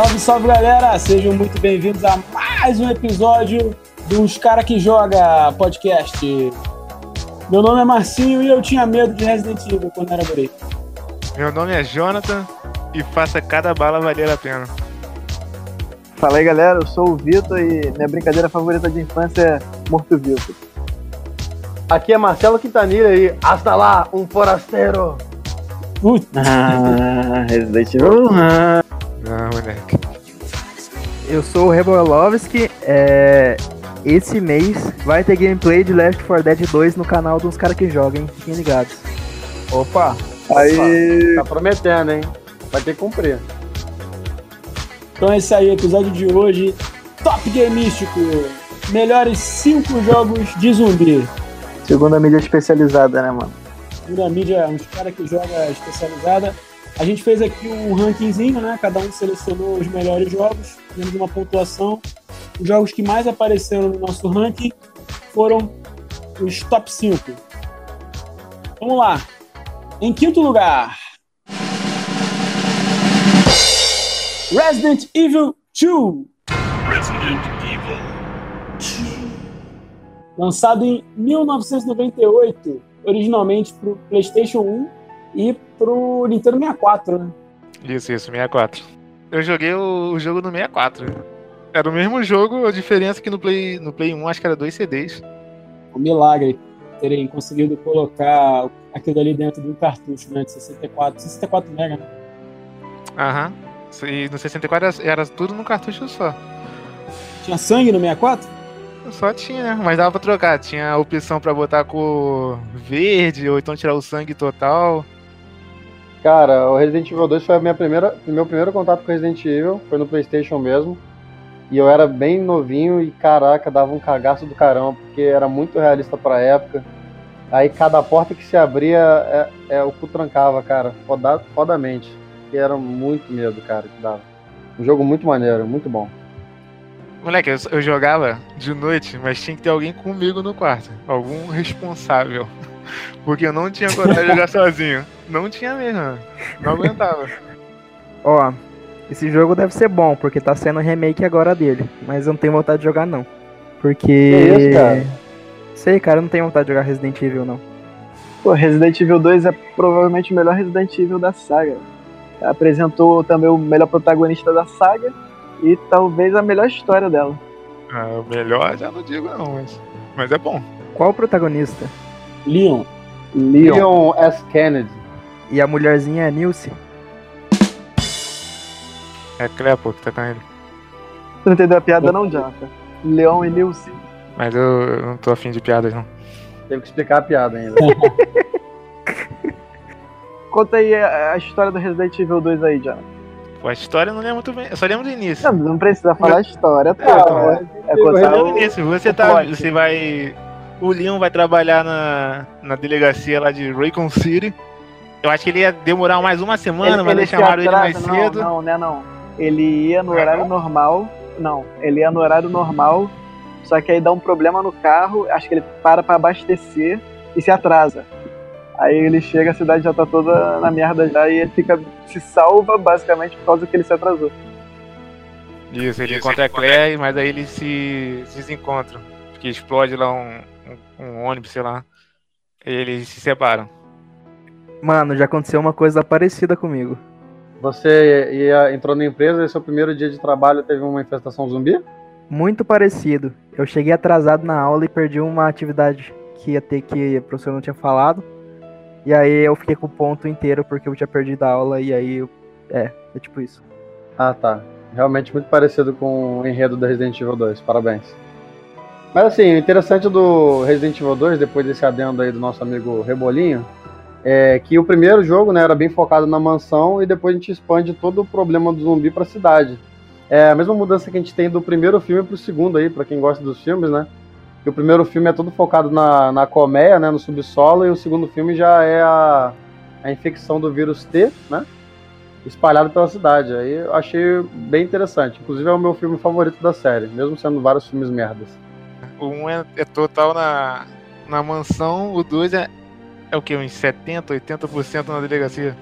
Salve, salve galera! Sejam muito bem-vindos a mais um episódio dos Cara que Joga podcast. Meu nome é Marcinho e eu tinha medo de Resident Evil quando era guri. Meu nome é Jonathan e faça cada bala valer a pena. Fala aí galera, eu sou o Vitor e minha brincadeira favorita de infância é Morto-Vivo. Aqui é Marcelo Quintanilha e hasta lá, um forasteiro. Putz, Ah, Resident Evil. Ah. Não, moleque. Eu sou o Rebolovski. É... Esse mês vai ter gameplay de Left 4 Dead 2 no canal dos caras que jogam, hein? Fiquem ligados. Opa, Aí. tá prometendo, hein? Vai ter que cumprir. então é isso aí, episódio de hoje. Top Gameístico. Melhores 5 jogos de zumbi. Segunda mídia especializada, né, mano? Segunda mídia, uns caras que joga especializada. A gente fez aqui um rankingzinho, né? Cada um selecionou os melhores jogos, fizemos uma pontuação. Os jogos que mais apareceram no nosso ranking foram os top 5. Vamos lá. Em quinto lugar, Resident Evil 2. Lançado em 1998, originalmente para o PlayStation 1 e para o Nintendo 64, né? Isso, isso, 64. Eu joguei o, jogo no 64. Era o mesmo jogo, a diferença é que no Play, no Play 1 acho que era dois CDs. Um milagre terem conseguido colocar aquilo ali dentro de um cartucho, né? De 64, 64 mega, né? Aham. E no 64 era, era tudo no cartucho só. Tinha sangue no 64? Só tinha? Mas dava pra trocar. Tinha a opção pra botar cor verde, ou então tirar o sangue total. Cara, o Resident Evil 2 foi a minha primeira, meu primeiro contato com Resident Evil, foi no PlayStation mesmo. E eu era bem novinho e caraca, dava um cagaço do caramba, porque era muito realista pra época. Aí cada porta que se abria, é, é, o cu trancava, cara, foda, fodamente. E era muito medo, cara, que dava. Um jogo muito maneiro, muito bom. Moleque, eu, eu jogava de noite, mas tinha que ter alguém comigo no quarto. Algum responsável. Porque eu não tinha coragem de jogar sozinho. Não tinha mesmo. Não aguentava. Ó, esse jogo deve ser bom, porque tá sendo remake agora dele. Mas eu não tenho vontade de jogar, não. Porque. Que isso, cara? Sei, cara, eu não tenho vontade de jogar Resident Evil, não. Pô, Resident Evil 2 é provavelmente o melhor Resident Evil da saga. Apresentou também o melhor protagonista da saga e talvez a melhor história dela. Ah, o melhor já não digo não, mas, mas é bom. Qual o protagonista? Leon. Leon. Leon S. Kennedy. E a mulherzinha é Nilce? É Clepo que tá com ele. Tu não entendeu a piada não, Jonathan? Leon e Nilce. Mas eu, eu não tô afim de piadas, não. Teve que explicar a piada ainda. Conta aí a, a história do Resident Evil 2 aí, Jonathan. Pô, a história eu não lembro muito bem. Eu só lembro do início. Não, não precisa falar a história, tá? é, é Eu contar o- do início. Você o tá. plot. Você vai. O Leon vai trabalhar na, na delegacia lá de Raycon City. Eu acho que ele ia demorar mais uma semana, mas eles se chamaram ele mais cedo. Não, não, né, não. Ele ia no Não horário normal. Não, ele ia no horário normal. Só que aí dá um problema no carro. Acho que ele para pra abastecer e se atrasa. Aí ele chega, a cidade já tá toda na merda já e ele fica se salva basicamente por causa que ele se atrasou. Isso, ele encontra a Claire, mas aí eles se, se desencontram. Porque explode lá um, um, um ônibus, sei lá. E eles se separam. Mano, já aconteceu uma coisa parecida comigo. Você ia, entrou na empresa e seu primeiro dia de trabalho teve uma infestação zumbi? Muito parecido. Eu cheguei atrasado na aula e perdi uma atividade que ia ter que o professor não tinha falado. E aí eu fiquei com o ponto inteiro porque eu tinha perdido a aula e aí eu... É, é tipo isso. Ah, tá. Realmente muito parecido com o enredo do Resident Evil 2. Parabéns. Mas assim, o interessante do Resident Evil 2, depois desse adendo aí do nosso amigo Rebolinho, é que o primeiro jogo né, era bem focado na mansão e depois a gente expande todo o problema do zumbi pra cidade. É a mesma mudança que a gente tem do primeiro filme pro segundo aí, pra quem gosta dos filmes, né? Que o primeiro filme é todo focado na, na colmeia, né, no subsolo, e o segundo filme já é a, a infecção do vírus T, né? Espalhado pela cidade. Aí eu achei bem interessante. Inclusive é o meu filme favorito da série, mesmo sendo vários filmes merdas. O 1 é, é total na, na mansão, o 2 é, é o que? Uns 70%, 80% na delegacia.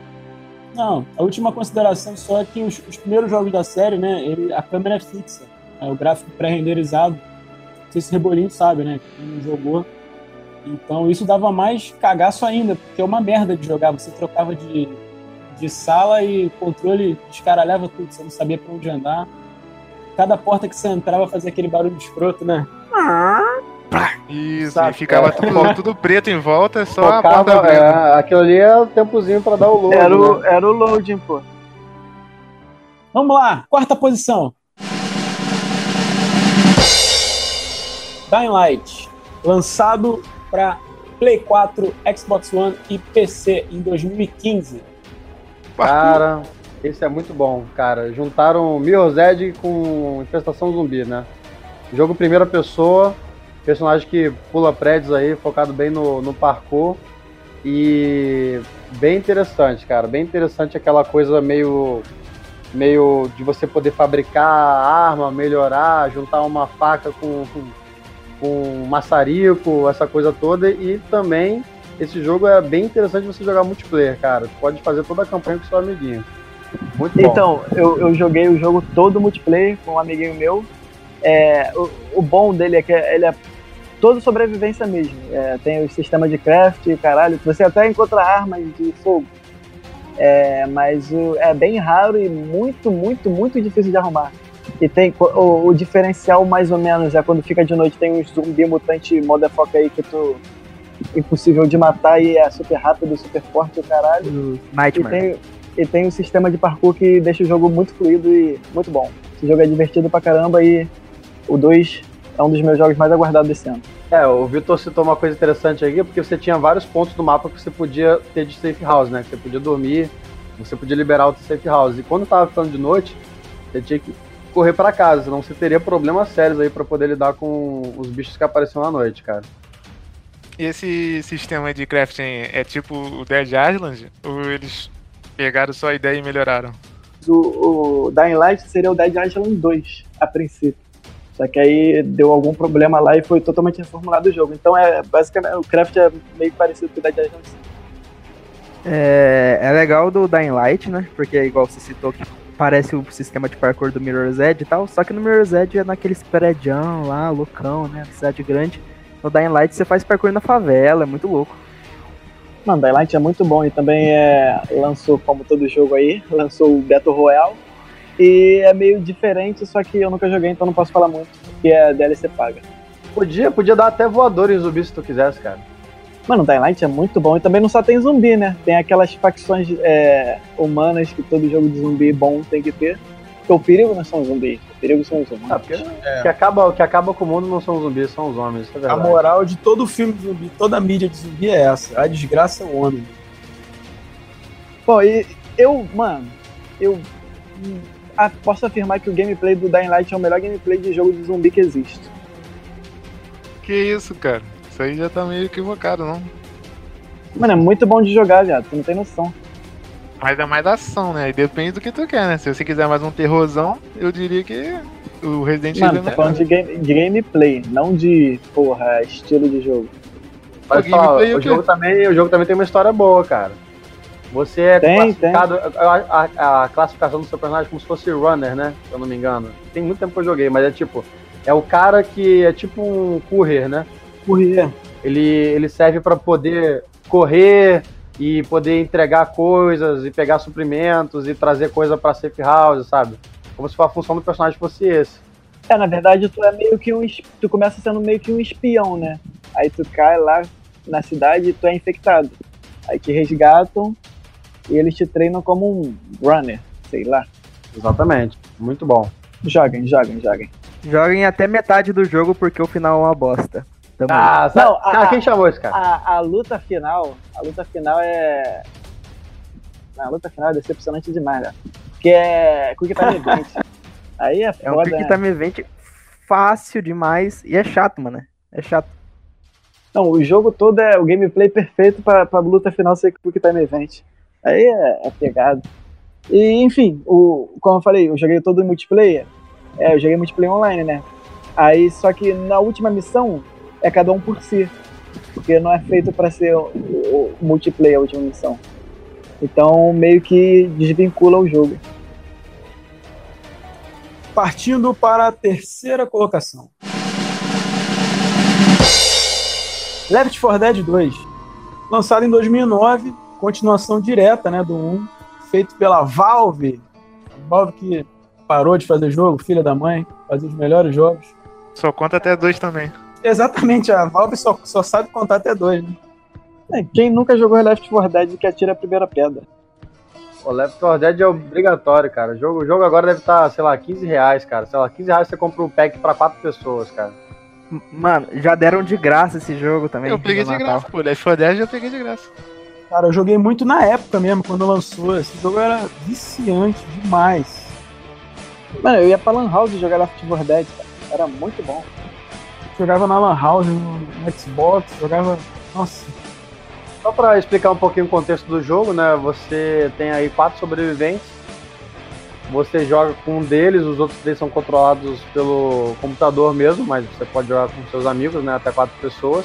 Não, a última consideração só é que os, os primeiros jogos da série, né, ele, a câmera é fixa, é o gráfico pré-renderizado. Não sei se o Rebolinho sabe, né, quem não jogou. Então isso dava mais cagaço ainda, porque é uma merda de jogar. Você trocava de, de sala e o controle descaralhava tudo, você não sabia pra onde andar. Cada porta que você entrava fazia aquele barulho escroto, né? Isso, Sabe, e ficava tudo, tudo preto em volta, só a Tocava, porta abrindo. é, aquilo ali é o tempozinho pra dar o load. Era o, né? era o loading, pô. Vamos lá, quarta posição. Dying Light, lançado para Play 4, Xbox One e PC em 2015. Cara, esse é muito bom, cara. Juntaram Mirror's Edge com Infestação Zumbi, né? Jogo primeira pessoa, personagem que pula prédios aí, focado bem no, no parkour. E bem interessante, cara. Bem interessante aquela coisa meio. meio de você poder fabricar arma, melhorar, juntar uma faca com, com, com um maçarico, essa coisa toda. E também esse jogo é bem interessante você jogar multiplayer, cara. Tu pode fazer toda a campanha com seu amiguinho. Muito bom. Então, eu, eu joguei o jogo todo multiplayer com um amiguinho meu. É, o, o bom dele é que ele é todo sobrevivência mesmo. É, tem o sistema de craft, caralho. Você até encontra armas de fogo. É, mas o- é bem raro e muito, muito, muito difícil de arrumar. E tem o, o diferencial mais ou menos é quando fica de noite tem uns zumbi mutante motherfucker aí que tu impossível de matar e é super rápido, super forte o caralho. E Nightmare. tem, e tem um sistema de parkour que deixa o jogo muito fluido e muito bom. Esse jogo é divertido pra caramba e o 2 é um dos meus jogos mais aguardados desse ano. É, o Vitor citou uma coisa interessante aqui, porque você tinha vários pontos do mapa que você podia ter de safe house, né? Que você podia dormir, você podia liberar outro safe house. E quando tava ficando de noite, você tinha que correr pra casa, senão você teria problemas sérios aí pra poder lidar com os bichos que apareciam à noite, cara. E esse sistema de crafting é tipo o Dead Island? Ou eles pegaram só a ideia e melhoraram? O, o Dying Light seria o Dead Island 2, a princípio. Só que aí deu algum problema lá e foi totalmente reformulado o jogo. Então é basicamente o craft é meio parecido com o Island 5. É, é legal do Dying Light, né? Porque, igual você citou, que parece o sistema de parkour do Mirror's Edge e tal. Só que no Mirror's Edge é naqueles prédios lá, loucão, né? Cidade grande. No Dying Light você faz parkour na favela, é muito louco. Mano, Dying Light é muito bom e também é, lançou, como todo jogo aí, lançou o Battle Royale. E é meio diferente, só que eu nunca joguei, então não posso falar muito, porque é DLC paga. Podia, podia dar até voador em zumbi se tu quisesse, cara. Mano, Dying Light é muito bom e também não só tem zumbi, né? Tem aquelas facções é, humanas que todo jogo de zumbi bom tem que ter. Porque o perigo não são zumbis, o perigo são os humanos. Ah, porque o que acaba, o que acaba com o mundo não são os zumbis, são os homens, isso é A moral de todo filme de zumbi, toda a mídia de zumbi é essa. A desgraça é o homem. Bom, e eu, mano, eu posso afirmar que o gameplay do Dying Light é o melhor gameplay de jogo de zumbi que existe. Que isso, cara? Isso aí já tá meio equivocado, não? Mano, é muito bom de jogar, viado, tu não tem noção. Mas é mais ação, né? E depende do que tu quer, né? Se você quiser mais um terrorzão, eu diria que o Resident Evil Mano, é tô falando de, game- de gameplay, não de, porra, estilo de jogo. Mas O gameplay é o o, quê? jogo também, o jogo também tem uma história boa, cara. Você é Tem, classificado. A, a- a classificação do seu personagem é como se fosse runner, né? Se eu não me engano. Tem muito tempo que eu joguei, mas é tipo. É o cara que é tipo um courier, né? Correr. Ele, ele serve pra poder correr e poder entregar coisas e pegar suprimentos e trazer coisa pra safe house, sabe? Como se a função do personagem fosse esse. É, na verdade, tu é meio que um. Tu começa sendo meio que um espião, né? Aí tu cai lá na cidade e tu é infectado. Aí te resgatam e eles te treinam como um runner, sei lá. Exatamente. Muito bom. Joguem, joguem, joguem. Joguem até metade do jogo porque o final é uma bosta. Tamo. Ah? Não, a- Cara, quem chamou esse cara? A, a luta final, a luta final é. Não, a luta final é decepcionante demais, né? Porque é Quick Time Event. Aí é É um foda, Quick né? Time Event fácil demais e é chato, mano. É chato. Não, o jogo todo é o gameplay perfeito pra, pra luta final ser Quick Time Event. Aí é, é pegado. E, enfim, o, como eu falei, eu joguei todo em multiplayer. É, eu joguei multiplayer online, né? Aí, só que na última missão, é cada um por si. Porque não é feito pra ser o, o multiplayer a última missão. Então meio que desvincula o jogo. Partindo para a terceira colocação. Left 4 Dead 2. Lançado em 2009, continuação direta né, do 1, feito pela Valve. Valve que parou de fazer jogo, filha da mãe, fazer os melhores jogos. Só conta até dois também. Exatamente, a Valve só, só sabe contar até dois, né? É, quem nunca jogou Left 4 Dead que atira a primeira pedra? O Left 4 Dead é obrigatório, cara. O jogo, o jogo agora deve estar, sei lá, 15 reais, cara. Sei lá, 15 reais você compra um pack pra quatro pessoas, cara. Mano, já deram de graça esse jogo também. Eu peguei de Natal. graça, pô. Left 4 Dead eu peguei de graça. Cara, eu joguei muito na época mesmo, quando lançou. Esse jogo era viciante demais. Mano, eu ia pra Lan House jogar Left 4 Dead, cara. Era muito bom. Jogava na Lan House, no, no Xbox, jogava. Nossa, Só pra explicar um pouquinho o contexto do jogo, né? Você tem aí quatro sobreviventes. Você joga com um deles, os outros três são controlados pelo computador mesmo, mas você pode jogar com seus amigos, né? Até quatro pessoas.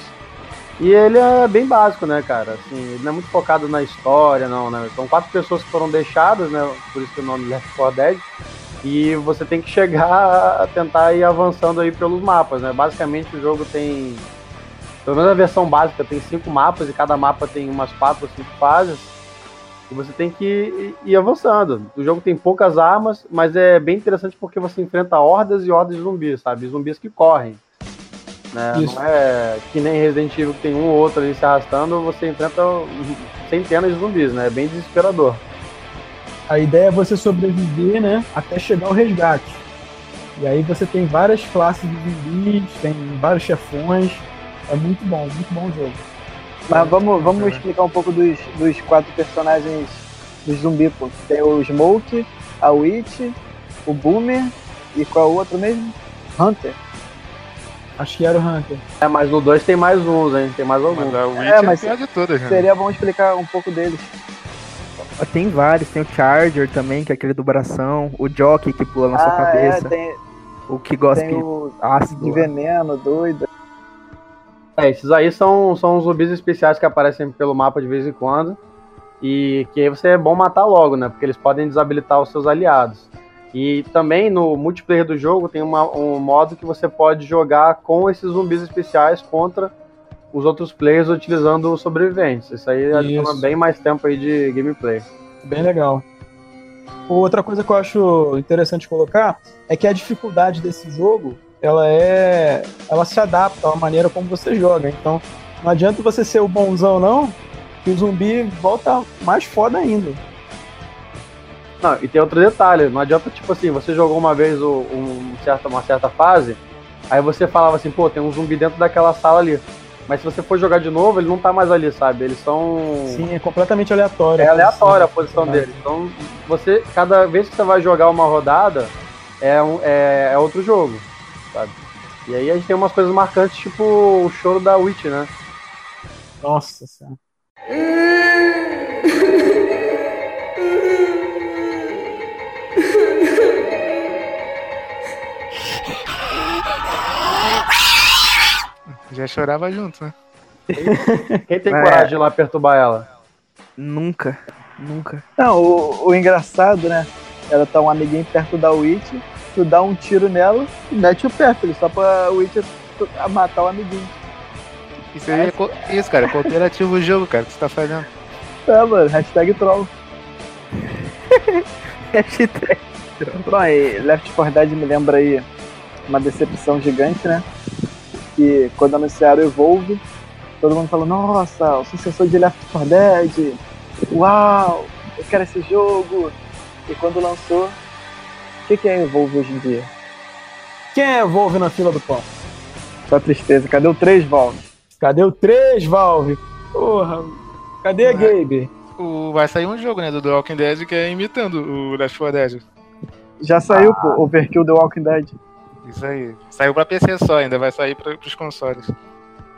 E ele é bem básico, né, cara? Assim, ele não é muito focado na história, não, né? São quatro pessoas que foram deixadas, né? Por isso que o nome Left 4 Dead. E você tem que chegar a tentar ir avançando aí pelos mapas, né? Basicamente o jogo tem pelo menos a versão básica tem cinco mapas e cada mapa tem umas quatro ou cinco fases. E você tem que ir- avançando. O jogo tem poucas armas, mas é bem interessante porque você enfrenta hordas e hordas de zumbis, sabe? Zumbis que correm. Né? Isso. Não é que nem Resident Evil que tem um ou outro ali se arrastando, você enfrenta centenas de zumbis, né? É bem desesperador. a ideia é você sobreviver, né? Até chegar ao resgate. E aí você tem várias classes de zumbis, tem vários chefões. É muito bom, muito bom o jogo. Mas vamos, vamos Bacana. explicar um pouco dos, dos quatro personagens dos zumbi, pô. Tem o Smoke, a Witch, o Boomer e qual é o outro mesmo? Hunter. Acho que era o Hunter. É, mas no 2 tem mais uns, hein? Tem mais alguns. Mas a Witch É, é, mas pior de todas, né? Seria bom explicar um pouco deles. Tem vários, tem o Charger também, que é aquele do bração, o Jockey que pula na sua ah, cabeça, é, tem, o que gosta tem o ácido. de veneno, doido. É, esses aí são, são os zumbis especiais que aparecem pelo mapa de vez em quando. E que aí você é bom matar logo, né? Porque eles podem desabilitar os seus aliados. E também no multiplayer do jogo tem uma- um modo que você pode jogar com esses zumbis especiais contra os outros players utilizando os sobreviventes. Isso aí adiciona Isso. bem mais tempo aí de gameplay. Bem legal. Outra coisa que eu acho interessante colocar é que a dificuldade desse jogo, ela é, ela se adapta à maneira como você joga. Então, não adianta você ser o bonzão não, que o zumbi volta mais foda ainda. Não, e tem outro detalhe, não adianta, tipo assim, você jogou uma vez o- um certa, uma certa fase, aí você falava assim, pô, tem um zumbi dentro daquela sala ali. Mas se você for jogar de novo, ele não tá mais ali, sabe? Eles são. Sim, é completamente aleatório. É aleatória a posição posição dele. Então, você, cada vez que você vai jogar uma rodada, é, um, é, é outro jogo, sabe? E aí a gente tem umas coisas marcantes, tipo o choro da Witch, né? Nossa senhora. Já chorava junto, né? Quem tem É. coragem de ir lá perturbar ela? Nunca, nunca. Não, o, o engraçado, né? Ela tá um amiguinho perto da Witch, tu dá um tiro nela e mete o pé, filho, só pra Witch matar o amiguinho. Isso aí é co- isso, cara. é Cooperativo o jogo, cara, que você tá fazendo. É, mano, hashtag troll. Hashtag. Bom, e Left 4 Dead me lembra aí uma decepção gigante, né? Que quando anunciaram o Evolve, todo mundo falou, nossa, o sucessor de Left 4 Dead, uau, eu quero esse jogo. E quando lançou, o que, que é Evolve hoje em dia? Quem é Volve na fila do pão? Só tristeza, cadê o 3 Valve? Cadê o 3, Valve? Porra, cadê a Ué. Gabe? O, vai sair um jogo, né, do The Walking Dead que é imitando o Left 4 Dead. Já saiu, pô, Overkill The Walking Dead. Isso aí. Saiu pra PC só, ainda vai sair pra, pros consoles.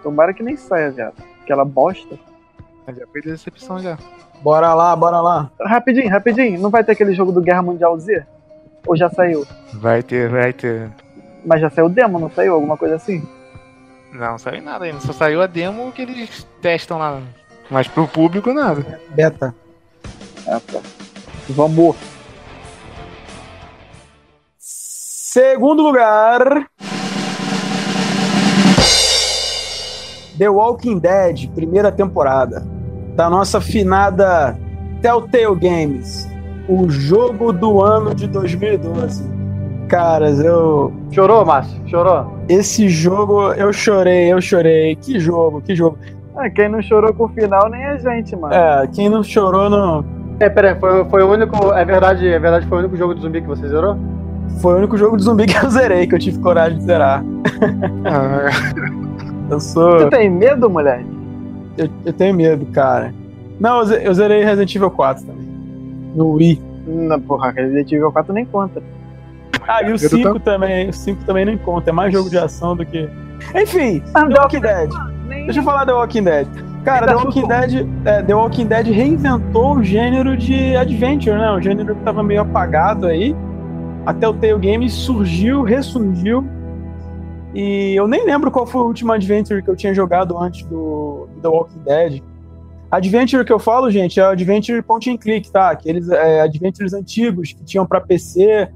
Tomara que nem saia, viado. Aquela bosta. Mas já foi decepção já. Bora lá, bora lá. Rapidinho, rapidinho, não vai ter aquele jogo do Guerra Mundial Z? Ou já saiu? Vai ter, vai ter. Mas já saiu demo, não saiu? Alguma coisa assim? Não, saiu nada ainda. Só saiu a demo que eles testam lá. Mas pro público nada. Beta. É, pô. Vamos. Segundo lugar. The Walking Dead, primeira temporada. Da nossa finada Telltale Games. O jogo do ano de 2012. Caras, eu. Chorou, Márcio? Chorou? Esse jogo eu chorei, eu chorei. Que jogo, que jogo. Ah, quem não chorou com o final nem a gente, mano. É, quem não chorou não. É, peraí, foi, foi o único. É verdade, é verdade, foi o único jogo de zumbi que você zerou? Foi o único jogo de zumbi que eu zerei, que eu tive coragem de zerar. Ah, Eu sou. Tu tem medo, moleque? Eu, eu tenho medo, cara. Não, eu ze- eu zerei Resident Evil 4 também. No Wii. Não, porra, Resident Evil 4 nem conta. Ah, e o Eu 5 tô- também. O 5 também não conta. É mais jogo de ação do que. Enfim, Ah, The Walking Dead. Nem... Deixa eu falar The Walking Dead. Cara, The Ainda Walking. Dead, é, The Walking Dead reinventou o gênero de adventure, né? O gênero que tava meio apagado aí. Até o Telltale Games surgiu, ressurgiu. E eu nem lembro qual foi o último adventure que eu tinha jogado antes do, do The Walking Dead. Adventure que eu falo, gente, é o Adventure point and click, tá? Aqueles é, adventures antigos que tinham pra PC,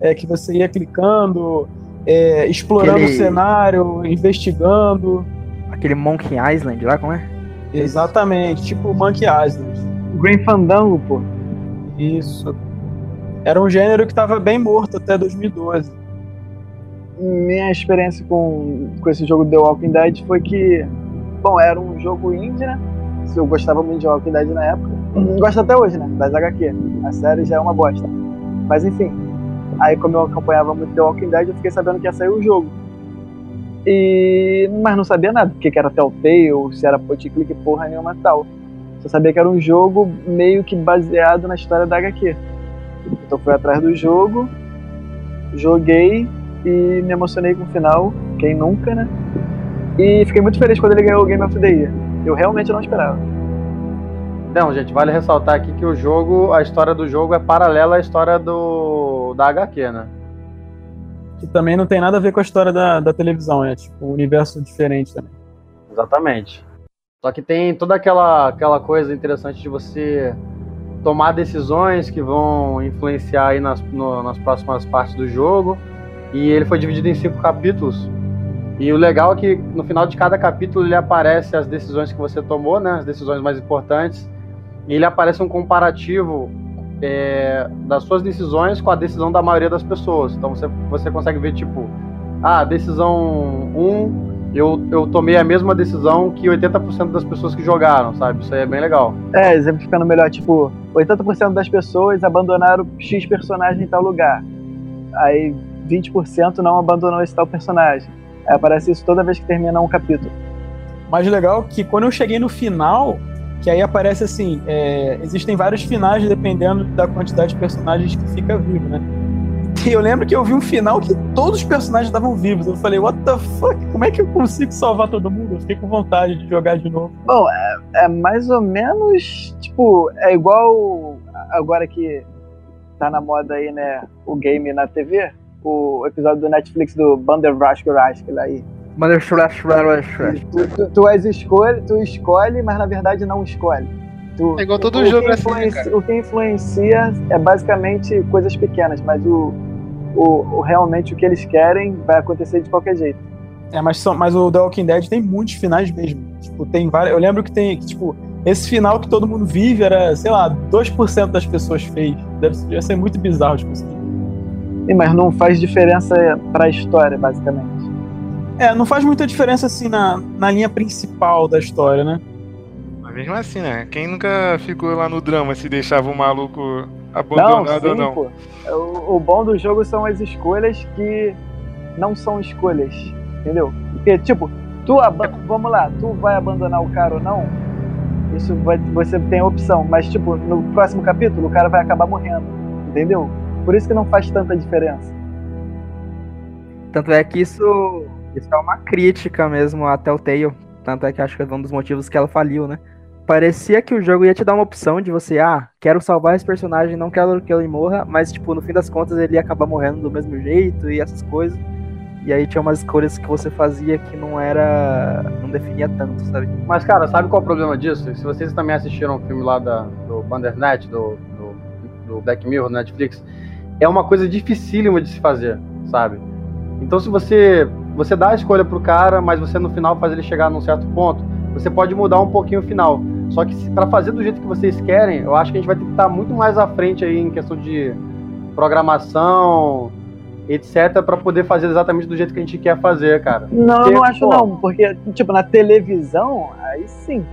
é, que você ia clicando, é, explorando Aquele- o cenário, investigando. Aquele Monkey Island lá, como é? Exatamente, tipo Monkey Island. Green Fandango, pô. Isso. Era um gênero que estava bem morto até 2012. Minha experiência com, com esse jogo The Walking Dead foi que, bom, era um jogo indie, né? Eu gostava muito de Walking Dead na época. Gosto até hoje, né? Das HQ. A série já é uma bosta. Mas enfim. Aí, como eu acompanhava muito The Walking Dead, eu fiquei sabendo que ia sair o jogo. E... Mas não sabia nada, o que era Telltale, se era point click, porra nenhuma tal. Só sabia que era um jogo meio que baseado na história da HQ. Então fui atrás do jogo, joguei e me emocionei com o final, quem nunca, né? E fiquei muito feliz quando ele ganhou o Game of the Year. Eu realmente não esperava. Não, gente, vale ressaltar aqui que o jogo, a história do jogo é paralela à história do da HQ, né? Que também não tem nada a ver com a história da, da televisão, é tipo um universo diferente também. Exatamente. Só que tem toda aquela, aquela coisa interessante de você tomar decisões que vão influenciar aí nas, no- nas próximas partes do jogo. E ele foi dividido em cinco capítulos. E o legal é que no final de cada capítulo ele aparece as decisões que você tomou, né? As decisões mais importantes. E ele aparece um comparativo é, das suas decisões com a decisão da maioria das pessoas. Então você, você consegue ver, tipo, ah, decisão 1, eu, eu tomei a mesma decisão que 80% das pessoas que jogaram, sabe? Isso aí é bem legal. É, exemplificando melhor, tipo, 80% das pessoas abandonaram X personagem em tal lugar. Aí 20% não abandonou esse tal personagem. Aí aparece isso toda vez que termina um capítulo. Mas legal que quando eu cheguei no final, que aí aparece assim, é, existem vários finais dependendo da quantidade de personagens que fica vivo, né? E eu lembro que eu vi um final que todos os personagens estavam vivos. Eu falei, what the fuck? Como é que eu consigo salvar todo mundo? Eu fiquei com vontade de jogar de novo. Bom, é, é mais ou menos, tipo, é igual agora que tá na moda aí, né, o game na TV, o episódio do Netflix do Bandersnatch aí. Mother Slash Slash Tu, tu, tu, és escolhe, tu escolhe, mas na verdade não escolhe. Tu, É igual todo o jogo que assim, né? O que influencia é basicamente coisas pequenas, mas o, o, o- realmente o que eles querem vai acontecer de qualquer jeito. É, mas, são, mas o The Walking Dead tem muitos finais mesmo. Tipo, tem vários. Eu lembro que tem, que, tipo, esse final que todo mundo vive era, sei lá, 2% das pessoas fez. Deve ser, ia ser muito bizarro de conseguir. Sim, Mas não faz diferença pra história, basicamente. É, não faz muita diferença assim na, na linha principal da história, né? Mas mesmo assim, né? Quem nunca ficou lá no drama se deixava o maluco Não, abandonado sim, ou não? pô. O, o bom do jogo são as escolhas que não são escolhas, entendeu? Porque, tipo, tu vamos lá, tu vai abandonar o cara ou não, isso vai, você tem a opção, mas, tipo, no próximo capítulo o cara vai acabar morrendo, entendeu? Por isso que não faz tanta diferença. Tanto é que isso, isso é uma crítica mesmo à Telltale. Tanto é que acho que é um dos motivos que ela faliu, né? Parecia que o jogo ia te dar uma opção de você, ah, quero salvar esse personagem, não quero que ele morra, mas, tipo, no fim das contas ele ia acabar morrendo do mesmo jeito e essas coisas. E aí tinha umas escolhas que você fazia que não era. não definia tanto, sabe? Mas, cara, sabe qual é o problema disso? Se vocês também assistiram o filme lá da, do Bandersnatch, do, do, do Black Mirror, Netflix, é uma coisa dificílima de se fazer, sabe? Então se você você dá a escolha pro cara, mas você no final faz ele chegar num certo ponto, você pode mudar um pouquinho o final. Só que para fazer do jeito que vocês querem, eu acho que a gente vai ter que estar muito mais à frente aí em questão de programação, etc, para poder fazer exatamente do jeito que a gente quer fazer, cara. Não, Porque, eu não acho pô, não, porque, tipo, na televisão, aí sim.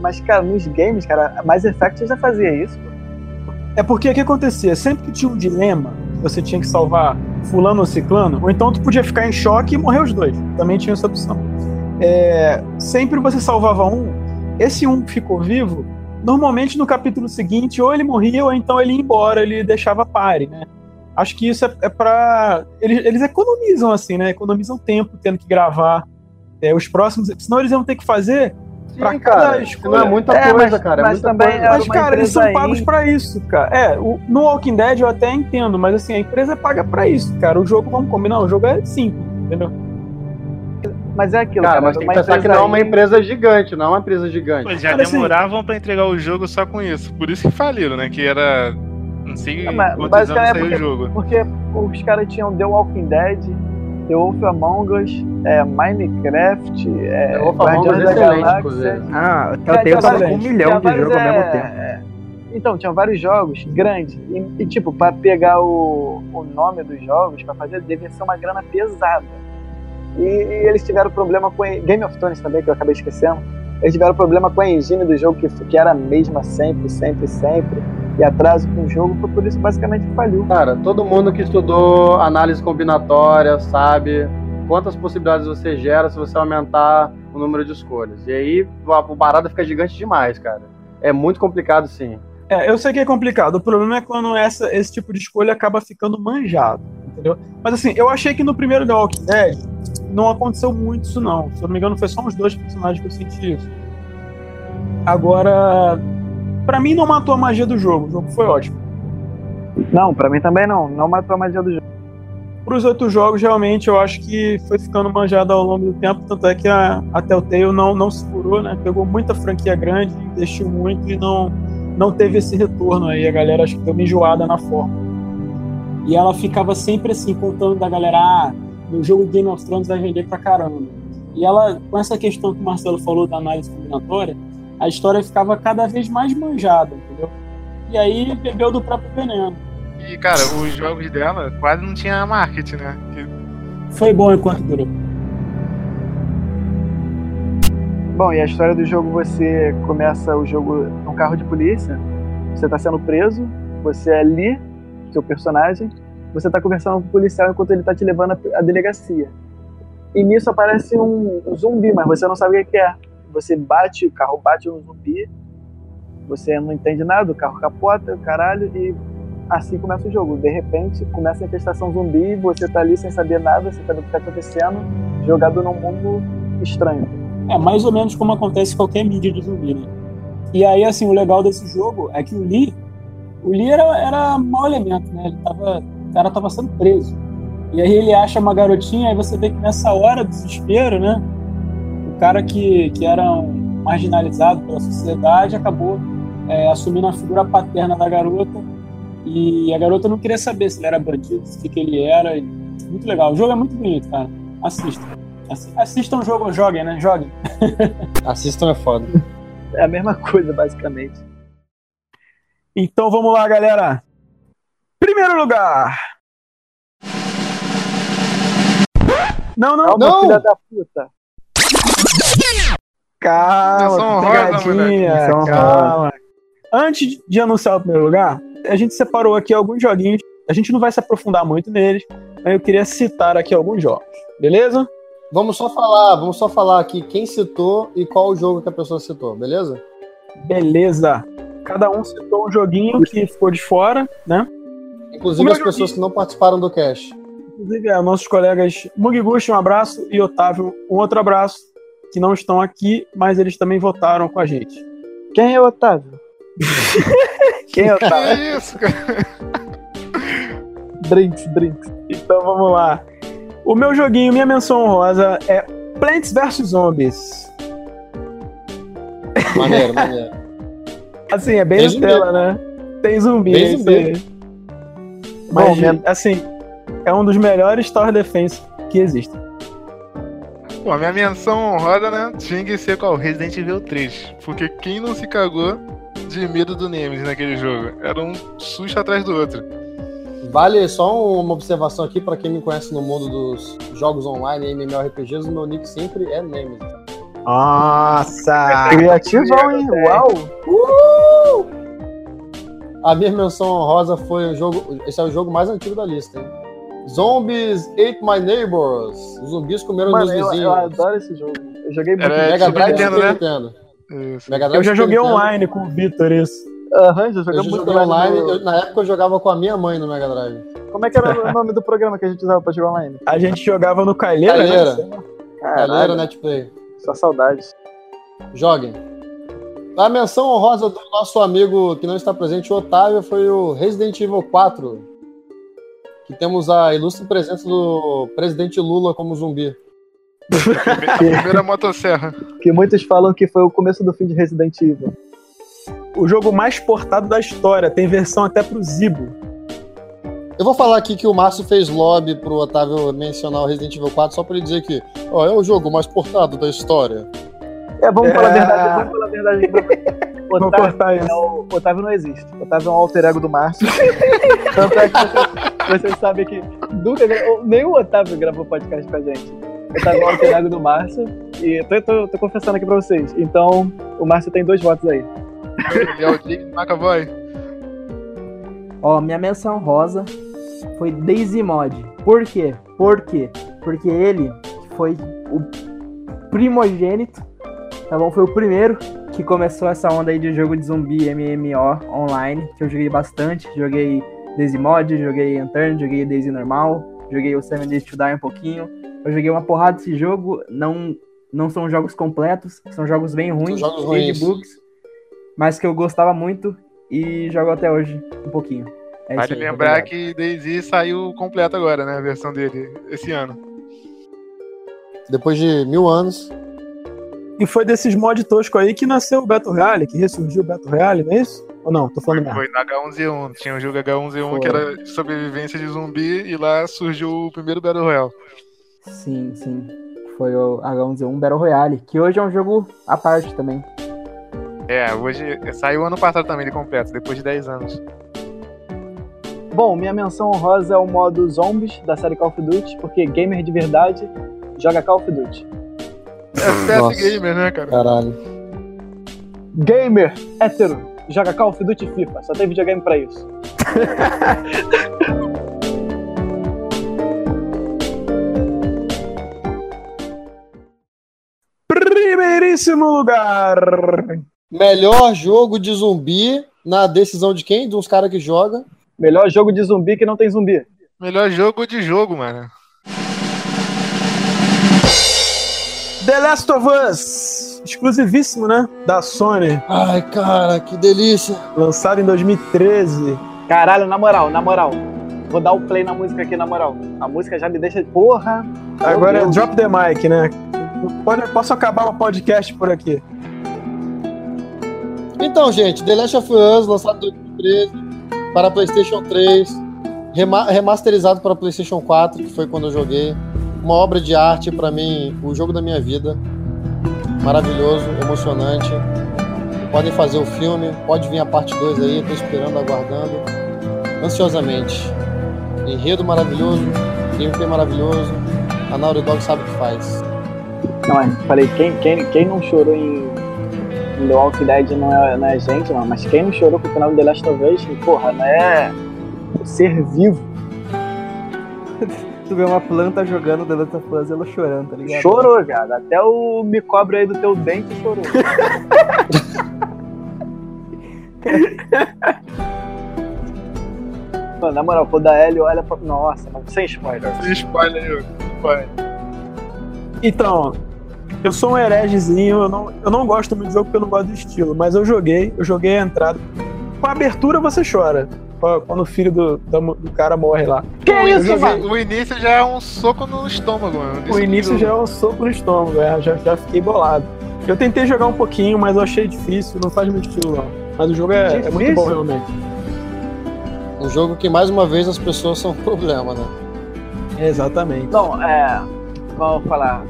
Mas, cara, nos games, cara, Mass Effect já fazia isso. pô. É porque o que acontecia? Sempre que tinha um dilema, você tinha que salvar fulano ou ciclano, ou então tu podia ficar em choque e morrer os dois. Também tinha essa opção. É, sempre você salvava um, esse um que ficou vivo, normalmente no capítulo seguinte, ou ele morria, ou então ele ia embora, ele deixava pare, né? Acho que isso é, é pra. Eles, eles economizam, assim, né? Economizam tempo tendo que gravar é, os próximos. Senão eles iam ter que fazer Sim, pra cara, cada isso não é muita É, coisa, mas- cara. é mas muita também coisa. é- Mas, cara, eles são pagos aí- pra isso, cara. É, o- no Walking Dead eu até entendo, mas assim, a empresa paga pra isso, cara. O jogo, vamos combinar, o jogo é simples, entendeu? Mas é aquilo, Cara, cara. mas tem que pensar que não é uma empresa gigante, não é uma empresa gigante. Pô, já Cara, assim- demoravam pra entregar o jogo só com isso. Por isso que faliram, né? Que era. Não sei É, mas quantos anos basicamente é saiu o porque- jogo. Porque os caras tinham The Walking Dead, The Wolf Among Us, é, Minecraft, é, The Wolf Among Us é da excelente, Galáxia. Ah, Telltale tinha tava com um milhão de jogos ao mesmo é, tempo. é. Então, tinha vários jogos grandes. E, e, tipo, pra pegar o, o nome dos jogos, pra fazer, devia ser uma grana pesada. E, e eles tiveram problema com. a- Game of Thrones também, que eu acabei esquecendo. Eles tiveram problema com a engine do jogo, que, que era a mesma sempre, sempre, sempre. E atraso com o jogo, foi por isso basicamente que faliu. Cara, todo mundo que estudou análise combinatória sabe quantas possibilidades você gera se você aumentar o número de escolhas. E aí a o barato fica gigante demais, cara. É muito complicado, sim. É, eu sei que é complicado. O problema é quando essa, esse tipo de escolha acaba ficando manjado, entendeu? Mas assim, eu achei que no primeiro The Walking Dead não aconteceu muito isso, não. Se eu não me engano, foi só uns dois personagens que eu senti isso. Agora, pra mim não matou a magia do jogo. O jogo foi ótimo. Não, pra mim também não. Não matou a magia do jogo. Para os outros jogos, realmente, eu acho que foi ficando manjado ao longo do tempo. Tanto é que a, a Telltale não, não segurou, né? Pegou muita franquia grande, investiu muito e não, não teve esse retorno aí. A galera acho que deu uma enjoada na forma. E ela ficava sempre assim, contando da galera: ah, no jogo Game of Thrones vai vender pra caramba. E ela, com essa questão que o Marcelo falou da análise combinatória, a história ficava cada vez mais manjada, entendeu? E aí bebeu do próprio veneno. E, cara, os jogos dela quase não tinha marketing, né? Que- Foi bom enquanto durou. Bom, e a história do jogo, você começa o jogo num carro de polícia, você tá sendo preso, você é ali, seu personagem, você tá conversando com o policial enquanto ele tá te levando à delegacia. E nisso aparece um, um zumbi, mas você não sabe o que que é. Você bate, o carro bate no zumbi, você não entende nada, o carro capota, caralho, e assim começa o jogo. De repente, começa a infestação zumbi, você tá ali sem saber nada, sem saber o que tá acontecendo, jogado num mundo estranho. É mais ou menos como acontece qualquer mídia de zumbi, né? E aí, assim, o legal desse jogo é que o Lee, o Lee era, era mau elemento, né? Ele tava, o cara tava sendo preso. E aí ele acha uma garotinha, aí você vê que nessa hora do desespero, né? O cara que, que era um marginalizado pela sociedade acabou é, assumindo a figura paterna da garota. E a garota não queria saber se ele era bandido, o que, que ele era. e- Muito legal. O jogo é muito bonito, cara. Assista. Assi- Assistam o jogo ou joguem, né? Joguem. Assistam é foda. É a mesma coisa, basicamente. Então vamos lá, galera. Primeiro lugar. Não, não, Calma, Não! filha da puta. calma, pegadinha, calma. Antes de anunciar o primeiro lugar, a gente separou aqui alguns joguinhos. A gente não vai se aprofundar muito neles, mas eu queria citar aqui alguns jogos, beleza? Vamos só falar, vamos só falar aqui quem citou e qual o jogo que a pessoa citou, beleza? Beleza. Cada um citou um joguinho que ficou de fora, né? Inclusive as pessoas que não participaram do cast. Inclusive, é, nossos colegas Mugiguchi, um abraço, e Otávio, um outro abraço, que não estão aqui, mas eles também votaram com a gente. Quem é o Otávio? Quem é o Otávio? Que isso, cara? drinks, drinks. Então vamos lá. O meu joguinho, minha menção honrosa é Plants vs Zombies. Maneiro, maneiro. Assim, é bem Tem zumbi. Nutella, né? Tem zumbi. Tem é zumbi. Mas, Bom, assim, é um dos melhores Tower Defense que existem. Pô, a minha menção honrosa, né? Tinha que ser qual? Resident Evil 3. Porque quem não se cagou de medo do Nemesis naquele jogo? Era um susto atrás do outro. Vale só uma observação aqui pra quem me conhece no mundo dos jogos online e MMORPGs, o meu nick sempre é Nemesis. Nossa! Criativão, hein? Uau! A minha menção honrosa foi o jogo. Esse é o jogo mais antigo da lista, hein? Zombies Ate My Neighbors. Os zumbis comeram Mano, meus eu, vizinhos. eu adoro esse jogo. Eu joguei muito. Era- Mega Drive Nintendo, né? Nintendo. Isso. Mega Drive Eu já joguei Nintendo. online com o Vitor, isso. Aham, já Eu joguei já muito joguei online. no- eu- na época eu jogava com a minha mãe no Mega Drive. Como é que era o nome do programa que a gente usava pra jogar online? A gente jogava no Calheira, Calheira. né? Caralho, Netplay. Só saudades. Joguem. A menção honrosa do nosso amigo que não está presente, o Otávio, foi o Resident Evil 4. Que temos a ilustre presença do presidente Lula como zumbi. A primeira motosserra. Que muitos falam que foi o começo do fim de Resident Evil. O jogo mais portado da história. Tem versão até pro Zibo. Eu vou falar aqui que o Márcio fez lobby pro Otávio mencionar o Resident Evil 4 só pra ele dizer que ó, é o jogo mais portado da história. É, vamos É. falar a verdade, vamos falar a verdade. Vou Otávio, cortar isso. é o, Otávio não existe. Otávio é um alter ego do Márcio. Tanto é que vocês, vocês sabem que nunca nem o Otávio gravou podcast com a gente. Otávio é um alter ego do Márcio. E tô, tô- tô confessando aqui pra vocês. Então, o Márcio tem dois votos aí. E é o Jake McAvoy. Ó, minha menção rosa foi Daisy Mod. Por quê? Por quê? Porque ele foi o primogênito, tá bom? Foi o primeiro que começou essa onda aí de jogo de zumbi MMO online, que eu joguei bastante. Joguei Daisy Mod, joguei Unturned, joguei Daisy normal, joguei o Seven Days to Die um pouquinho. Eu joguei uma porrada desse jogo, não, não são jogos completos, são jogos bem ruins, jogos cheios de ruins. bugs, mas que eu gostava muito e jogo até hoje um pouquinho. É Vale aí, lembrar obrigado. que Daisy saiu completo agora, né? A versão dele, esse ano. Depois de mil anos. E foi desses mod tosco aí que nasceu o Battle Royale, que ressurgiu o Battle Royale, não é isso? Ou não? Tô falando merda. Foi no H1Z1. Tinha o jogo H1Z1 Foi. que era de sobrevivência de zumbi e lá surgiu o primeiro Battle Royale. Sim, sim. Foi o H1Z1 Battle Royale, que hoje é um jogo à parte também. É, hoje saiu ano passado também de completo, depois de 10 anos. Bom, minha menção honrosa é o modo Zombies da série Call of Duty, porque gamer de verdade joga Call of Duty. É PS Nossa. Gamer, né, cara? Caralho. Gamer hétero joga Call of Duty FIFA, só tem videogame pra isso. Primeiríssimo lugar. Melhor jogo de zumbi na decisão de quem? De uns caras que joga. Melhor jogo de zumbi que não tem zumbi. Melhor jogo de jogo, mano. The Last of Us. Exclusivíssimo, né? Da Sony. Ai, cara, que delícia. Lançado em 2013. Caralho, na moral, na moral. Vou dar o play na música aqui, na moral. A música já me deixa. Porra! Agora é. Drop the Mic, né? Pode, posso acabar o podcast por aqui. Então, gente, The Last of Us, lançado em 2013 para PlayStation 3, rema- remasterizado para PlayStation 4, que foi quando eu joguei. Uma obra de arte, para mim, o jogo da minha vida. Maravilhoso, emocionante. Podem fazer o filme, pode vir a parte 2 aí, tô esperando, aguardando, ansiosamente. Enredo maravilhoso, gameplay maravilhoso, a Naughty Dog sabe o que faz. Não, é, falei, quem, quem, quem não chorou em The Walking Dead não é, não é gente, não. Mas quem não chorou com o final do The Last of Us, porra, não é ser vivo. Tu vê uma planta jogando The Last of Us ela chorando, tá ligado? Chorou, cara. Até o me cobre aí do teu dente chorou. Mano, na moral, quando a Ellie olha pra. Nossa, não, sem spoiler. Sem spoiler. Spoiler. Então, eu sou um heregezinho, eu não, eu não gosto muito do jogo porque eu não gosto do estilo, mas eu joguei, eu joguei a entrada. Com a abertura você chora. Quando o filho do, do cara morre lá. Que O isso, início- mano? O início já é um soco no estômago, mano. O início já é um soco no estômago, é, já, já fiquei bolado. Eu tentei jogar um pouquinho, mas eu achei difícil, não faz meu estilo não. Mas o jogo é, é muito bom, realmente. Um jogo que, mais uma vez, as pessoas são um problema, né? Exatamente. Não, é. Vamos falar.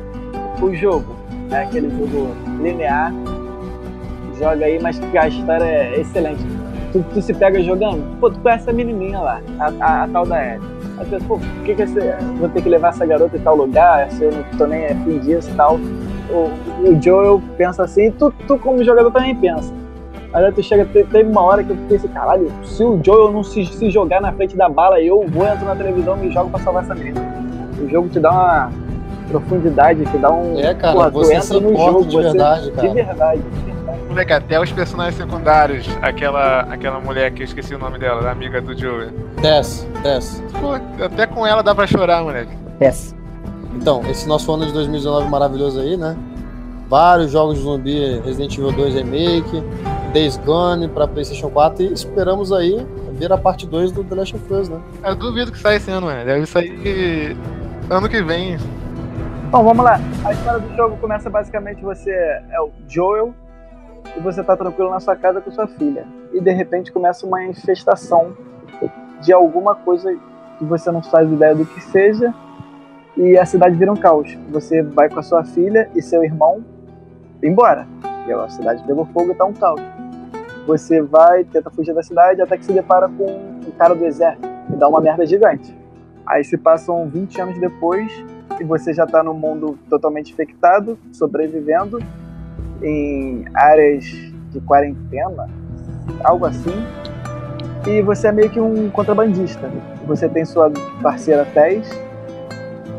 O jogo é aquele jogo linear. Joga aí, mas que a história é excelente. Tu, tu se pega jogando, pô, tu conhece a menininha lá, a, a, a tal da Ellie. Aí tu pensa, pô, por que, que esse, vou ter que levar essa garota em tal lugar, se eu não tô nem afim disso e tal. O, o Joel pensa assim, e tu, tu como jogador também pensa. Aí tu chega, te- teve uma hora que eu pensei, caralho, se o Joel não se, se jogar na frente da bala, eu vou, entro na televisão e jogo pra salvar essa menina. O jogo te dá uma profundidade, te dá um. É, cara, tu você entra se no jogo, de você- verdade, De cara. verdade, de verdade. Moleque, até os personagens secundários, aquela, aquela mulher que eu esqueci o nome dela, a amiga do Joey. Desce, desce. Pô, até com ela dá pra chorar, moleque. Essa. Então, esse nosso ano de 2019 maravilhoso aí, né? Vários jogos de zumbi, Resident Evil 2 Remake, Days Gone pra PlayStation 4 e esperamos aí ver a parte 2 do The Last of Us, né? Eu duvido que saia esse ano, mano. Deve sair ano que vem. Bom, vamos lá. A história do jogo começa basicamente você é o Joel e você tá tranquilo na sua casa com sua filha. E de repente começa uma infestação de alguma coisa que você não faz ideia do que seja e a cidade vira um caos. Você vai com a sua filha e seu irmão embora. E a cidade pegou fogo e tá um caos. Você vai, tenta fugir da cidade até que se depara com um cara do exército e dá uma merda gigante. Aí se passam 20 anos depois e você já tá no mundo totalmente infectado, sobrevivendo em áreas de quarentena, algo assim. E você é meio que um contrabandista. Você tem sua parceira Tess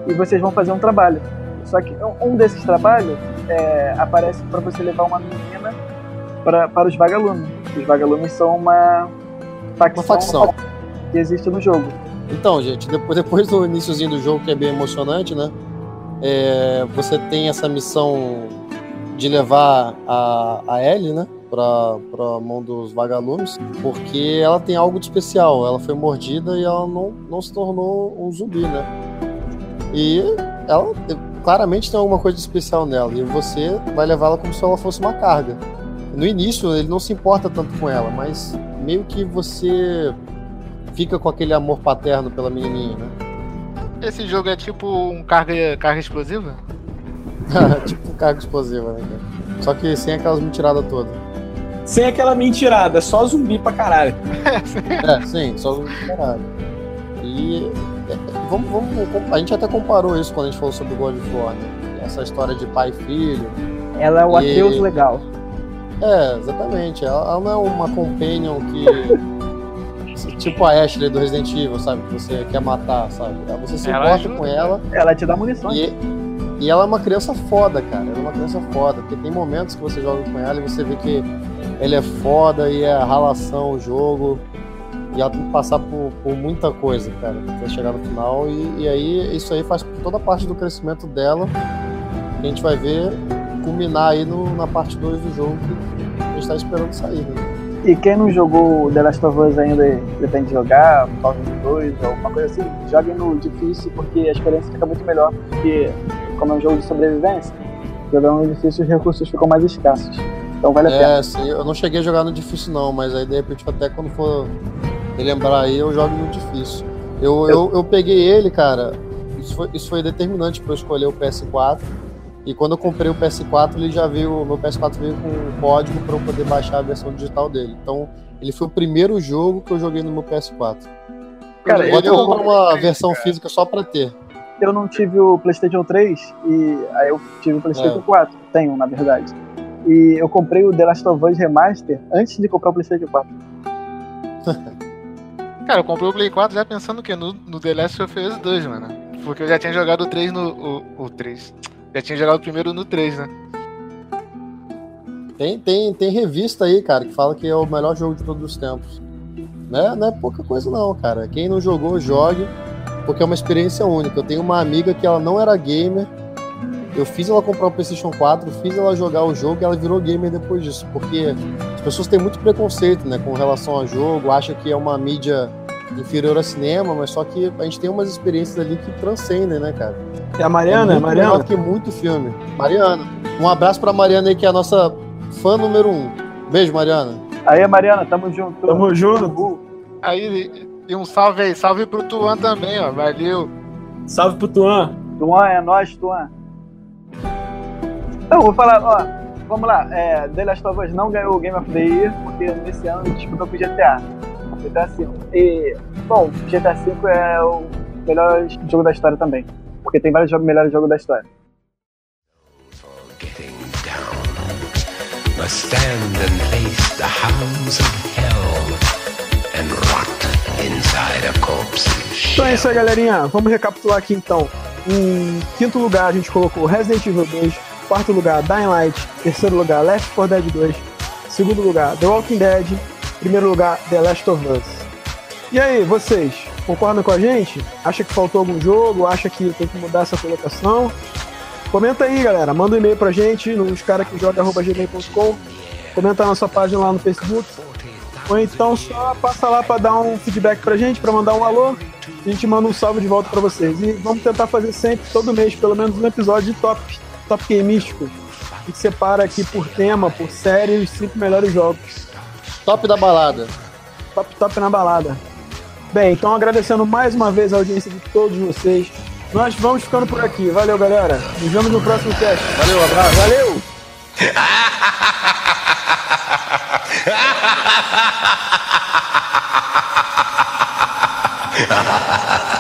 e vocês vão fazer um trabalho. Só que um- um desses trabalhos é, aparece para você levar uma menina pra, para os vagalumes. Os vagalumes são uma facção, Uma facção. que existe no jogo. Então, gente, depois, depois do iníciozinho do jogo, que é bem emocionante, né? É, você tem essa missão de levar a, a Ellie, né? Pra, pra mão dos vagalumes, porque ela tem algo de especial. Ela foi mordida e ela não, não se tornou um zumbi, né? E ela te- claramente tem alguma coisa de especial nela. E você vai levá-la como se ela fosse uma carga. No início, ele não se importa tanto com ela, mas meio que você fica com aquele amor paterno pela menininha, né? Esse jogo é tipo um carga, carga explosiva? tipo carga explosiva, né, cara? Só que sem aquelas mentiradas todas. Sem aquela mentirada, só zumbi pra caralho. É, sim, só um caralho. E é, vamos, vamos, a gente até comparou isso quando a gente falou sobre God of War, né? Essa história de pai e filho. Ela é o E- Ateus legal. É, exatamente. Ela, ela não é uma companion que. Tipo a Ashley do Resident Evil, sabe? Que você quer matar, sabe? Você se Ela importa ajuda, com né? ela. Ela te dá munições. E, e ela é uma criança foda, cara. Ela é uma criança foda. Porque tem momentos que você joga com ela e você vê que ela é foda e é ralação o jogo. E ela tem que passar por, por muita coisa, cara, até chegar no final. E, e aí, isso aí faz toda parte do crescimento dela. Que a gente vai ver culminar aí no- na parte 2 do jogo que a gente tá esperando sair, né? E quem não jogou The Last of Us ainda pretende jogar, Fallout 2 ou alguma coisa assim, joguem no difícil porque a experiência fica muito melhor. Porque, como é um jogo de sobrevivência, jogando no difícil os recursos ficam mais escassos. Então vale a pena. É, sim, eu não cheguei a jogar no difícil não, mas aí de repente até quando for relembrar aí eu jogo no difícil. Eu, eu, eu peguei ele, cara, isso foi, isso foi determinante para eu escolher o PS4. E quando eu comprei o PS4, ele já veio, o meu PS4 veio com um código para eu poder baixar a versão digital dele. Então, ele foi o primeiro jogo que eu joguei no meu PS4. Cara, até eu- comprar uma versão cara. física só para ter. Eu não tive o PlayStation 3 e aí eu tive o PlayStation É. 4. Tenho, na verdade. E eu comprei o The Last of Us Remaster antes de comprar o PlayStation 4. Cara, eu comprei o Play 4 já pensando que no, no The Last of Us 2, mano. Porque eu já tinha jogado o 3 no. O, o 3. Já tinha jogado o primeiro no 3, né? Tem, tem, tem revista aí, cara, que fala que é o melhor jogo de todos os tempos. Né? Não é pouca coisa não, cara. Quem não jogou, jogue, porque é uma experiência única. Eu tenho uma amiga que ela não era gamer. Eu fiz ela comprar o PlayStation 4, fiz ela jogar o jogo e ela virou gamer depois disso. Porque as pessoas têm muito preconceito, né, com relação ao jogo, acham que é uma mídia inferior a cinema, mas só que a gente tem umas experiências ali que transcendem, né, cara? É a Mariana, é muito Mariana. melhor que muito filme. Mariana. Um abraço pra Mariana aí, que é a nossa fã número um. Beijo, Mariana. Aí, Mariana, tamo junto. Tamo junto. Aí, e um salve aí, salve pro Tuan também, ó. Valeu. Salve pro Tuan. Tuan, é nós, Tuan. Então, vou falar, ó, vamos lá. É, The Last of Us não ganhou o Game of the Year, porque nesse ano disputou com o GTA. GTA V. E, bom, GTA V é o melhor jogo da história também. Porque tem vários jogos, melhores jogos da história. stand and face the hounds of hell and rot inside a Então é isso aí, galerinha. Vamos recapitular aqui então. Em quinto lugar, a gente colocou Resident Evil 2. Quarto lugar, Dying Light. Terceiro lugar, Left 4 Dead 2. Segundo lugar, The Walking Dead. Primeiro lugar, The Last of Us. E aí, vocês? Concordam com a gente? Acha que faltou algum jogo? Acha que tem que mudar essa colocação? Comenta aí, galera. Manda um e-mail pra gente nos caraquejoga.gmail.com. Comenta na nossa página lá no Facebook. Ou então só passa lá pra dar um feedback pra gente, pra mandar um alô. A gente manda um salve de volta pra vocês. E vamos tentar fazer sempre, todo mês, pelo menos um episódio de top, top game místico. A gente separa aqui por tema, por série, os cinco melhores jogos. Top da balada. Top, top na balada. Bem, então agradecendo mais uma vez a audiência de todos vocês. Nós vamos ficando por aqui. Valeu, galera. Nos vemos no próximo cast. Valeu, abraço. Valeu! Ha ha ha!